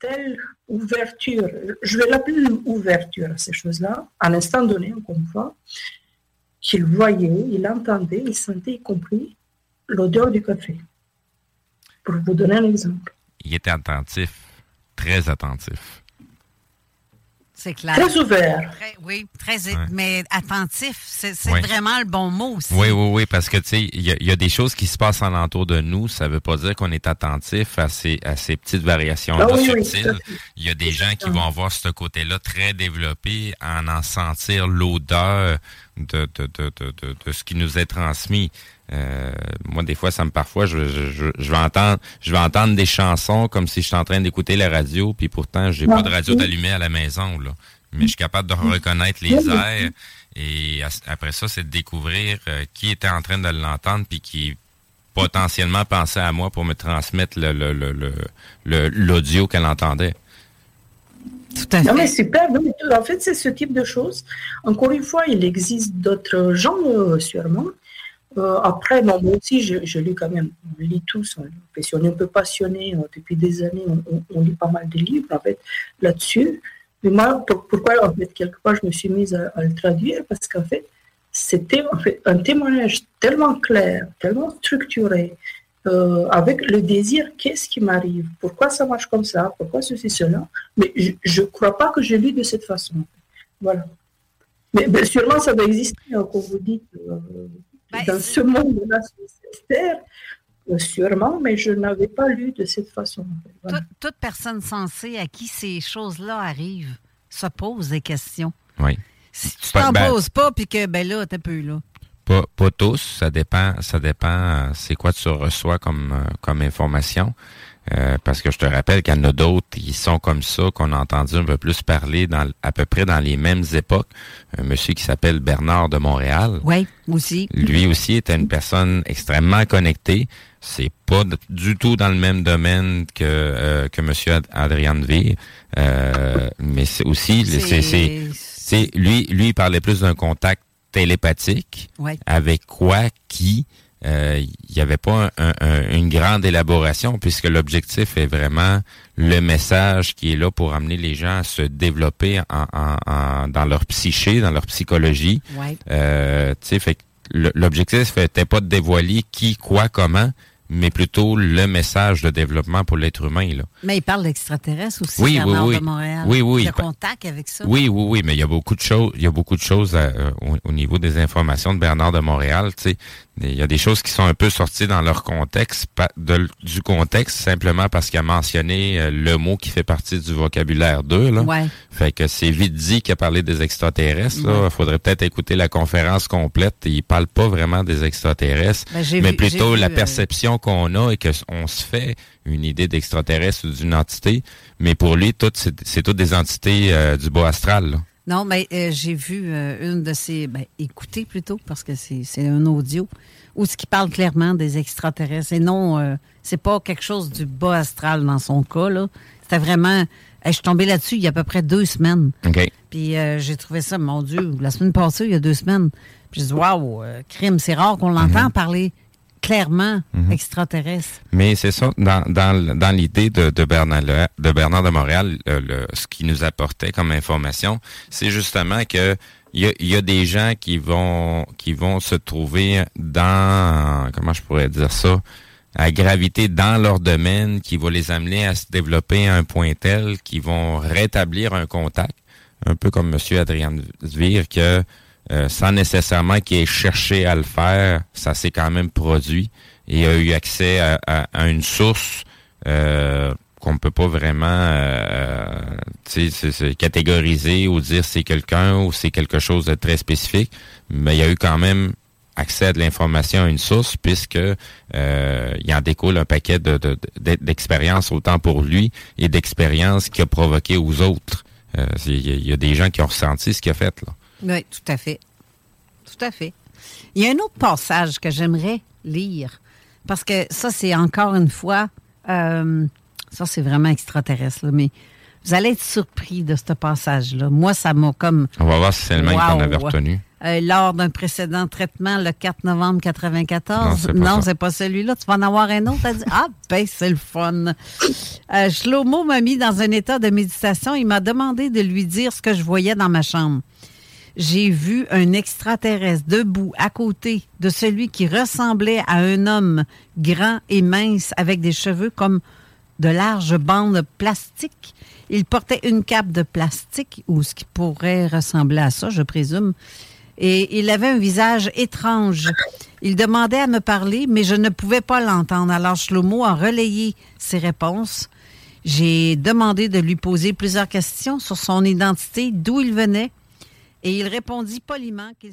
Telle ouverture, je vais l'appeler une ouverture à ces choses-là, à l'instant donné, encore une qu'il voyait, il entendait, il sentait, y compris l'odeur du café. Pour vous donner un exemple. Il était attentif, très attentif. C'est clair. Très ouvert. Très- oui, très, mais attentif, c'est vraiment le bon mot aussi. Oui, oui, oui, parce que, tu sais, il y, a- il y a des choses qui se passent alentour de nous. Ça veut pas dire qu'on est attentif à ces, à ces petites variations-là Ah oui, subtiles. il y a des gens qui vont avoir ce côté-là très développé en en sentir l'odeur de, de, de, de, de, de ce qui nous est transmis. Euh, moi, des fois, ça me parfois, je, je, je, je vais entendre, je vais entendre des chansons comme si je suis en train d'écouter la radio, puis pourtant, j'ai pas de radio d'allumée à la maison, là. Mais je suis capable de reconnaître les airs. Et après ça, c'est de découvrir euh, qui était en train de l'entendre, puis qui potentiellement pensait à moi pour me transmettre le, le, le, le- le- l'audio qu'elle entendait. Tout à Non, mais fait. super. non, mais tout- en fait, c'est ce type de choses. Encore une fois, il existe d'autres gens, euh, sûrement. Euh, après, bon, moi aussi, je, lis quand même. On lit tous. On, si on est un peu passionné euh, depuis des années, on, lit pas mal de livres, en fait, là-dessus. Mais moi, pour- pourquoi, en fait, quelque part, je me suis mise à, le traduire? Parce qu'en fait, c'était en fait, un témoignage tellement clair, tellement structuré, euh, avec le désir, qu'est-ce qui m'arrive? Pourquoi ça marche comme ça? Pourquoi ceci, cela? Mais je ne crois pas que je lis de cette façon. Voilà. Mais, mais sûrement, ça doit exister, hein, comme vous dites, Ben, dans ce monde-là, sur cette terre, sûrement, mais je n'avais pas lu de cette façon. Voilà. Toute, toute personne sensée à qui ces choses-là arrivent se pose des questions. Oui. Si tu t'en ben- poses pas, puis que, ben là, t'es peu là. Pas, pas tous, ça dépend, ça dépend euh, c'est quoi tu reçois comme, euh, comme information. Euh, parce que je te rappelle qu'il y en a d'autres qui sont comme ça, qu'on a entendu un peu plus parler dans, à peu près dans les mêmes époques. Un monsieur qui s'appelle Bernard de Montréal. Oui, aussi. Lui aussi était une personne extrêmement connectée. C'est pas du tout dans le même domaine que euh, que Monsieur Ad- Adrian V. Euh, mais c'est aussi c'est lui lui il parlait plus d'un contact télépathique Ouais. avec quoi qui euh, il n'y avait pas un- un- une grande élaboration puisque l'objectif est vraiment le message qui est là pour amener les gens à se développer en, en- en- dans leur psyché, dans leur psychologie. Ouais. Euh, tu sais, fait l'objectif n'était pas de dévoiler qui, quoi, comment, mais plutôt le message de développement pour l'être humain. Là. Mais il parle d'extraterrestres aussi, Oui, oui, Bernard oui. de Montréal. Oui, oui. Le contact avec ça. Oui, oui, oui, mais il y a beaucoup de choses, il y a beaucoup de choses euh, au, au niveau des informations de Bernard de Montréal. Tu sais, il y a des choses qui sont un peu sorties dans leur contexte, de- du contexte simplement parce qu'il a mentionné euh, le mot qui fait partie du vocabulaire d'eux. Là. Ouais. Fait que c'est vite dit qu'il a parlé des extraterrestres. Il Ouais. faudrait peut-être écouter la conférence complète. Il parle pas vraiment des extraterrestres, Ben, mais vu- plutôt la vu, euh, perception qu'on a et que s- on se fait une idée d'extraterrestre ou d'une entité. Mais pour lui, c'est toutes des entités euh, du bas astral. là. Non, mais euh, j'ai vu euh, une de ces. Ben, écoutez plutôt, parce que c'est un audio, où ce qui parle clairement des extraterrestres. Et non, euh, c'est pas quelque chose du bas astral dans son cas, là. C'était vraiment. je suis tombée là-dessus il y a à peu près deux semaines. Puis j'ai trouvé ça, mon Dieu, la semaine passée, il y a deux semaines. Puis j'ai dit, waouh, crime, c'est rare qu'on l'entend parler clairement extraterrestre. Mais c'est ça, dans, dans, dans l'idée de, de, Bernard, de Bernard de Montréal, le- le- ce qui nous apportait comme information, c'est justement que il y a, il y a des gens qui vont qui vont se trouver dans comment je pourrais dire ça à graviter dans leur domaine, qui va les amener à se développer à un point tel qu'ils vont rétablir un contact, un peu comme M. Adrien Zvir, que euh, sans nécessairement qu'il ait cherché à le faire, ça s'est quand même produit et a eu accès à, une source euh, qu'on peut pas vraiment euh, catégoriser ou dire c'est quelqu'un ou c'est quelque chose de très spécifique, mais il y a eu quand même accès à de l'information à une source puisque euh, il en découle un paquet de, d'expériences autant pour lui et d'expériences qu'il a provoqué aux autres. Euh, il y, a des gens qui ont ressenti ce qu'il a fait là. Oui, tout à fait. Tout à fait. Il y a un autre passage que j'aimerais lire parce que ça c'est encore une fois euh, ça c'est vraiment extraterrestre mais vous allez être surpris de ce passage-là. Moi, ça m'a comme. On va voir si c'est le même qu'on avait retenu. Euh, lors d'un précédent traitement le 4 novembre 94. Non, c'est pas, celui-là. Tu vas en avoir un autre. dit, ah, ben, c'est le fun. Euh, Shlomo m'a mis dans un état de méditation. Il m'a demandé de lui dire ce que je voyais dans ma chambre. J'ai vu un extraterrestre debout à côté de celui qui ressemblait à un homme grand et mince avec des cheveux comme de larges bandes plastiques. Il portait une cape de plastique ou ce qui pourrait ressembler à ça, je présume et il avait un visage étrange. Il demandait à me parler, mais je ne pouvais pas l'entendre. Alors Shlomo a relayé ses réponses. J'ai demandé de lui poser plusieurs questions sur son identité, d'où il venait, et il répondit poliment qu'il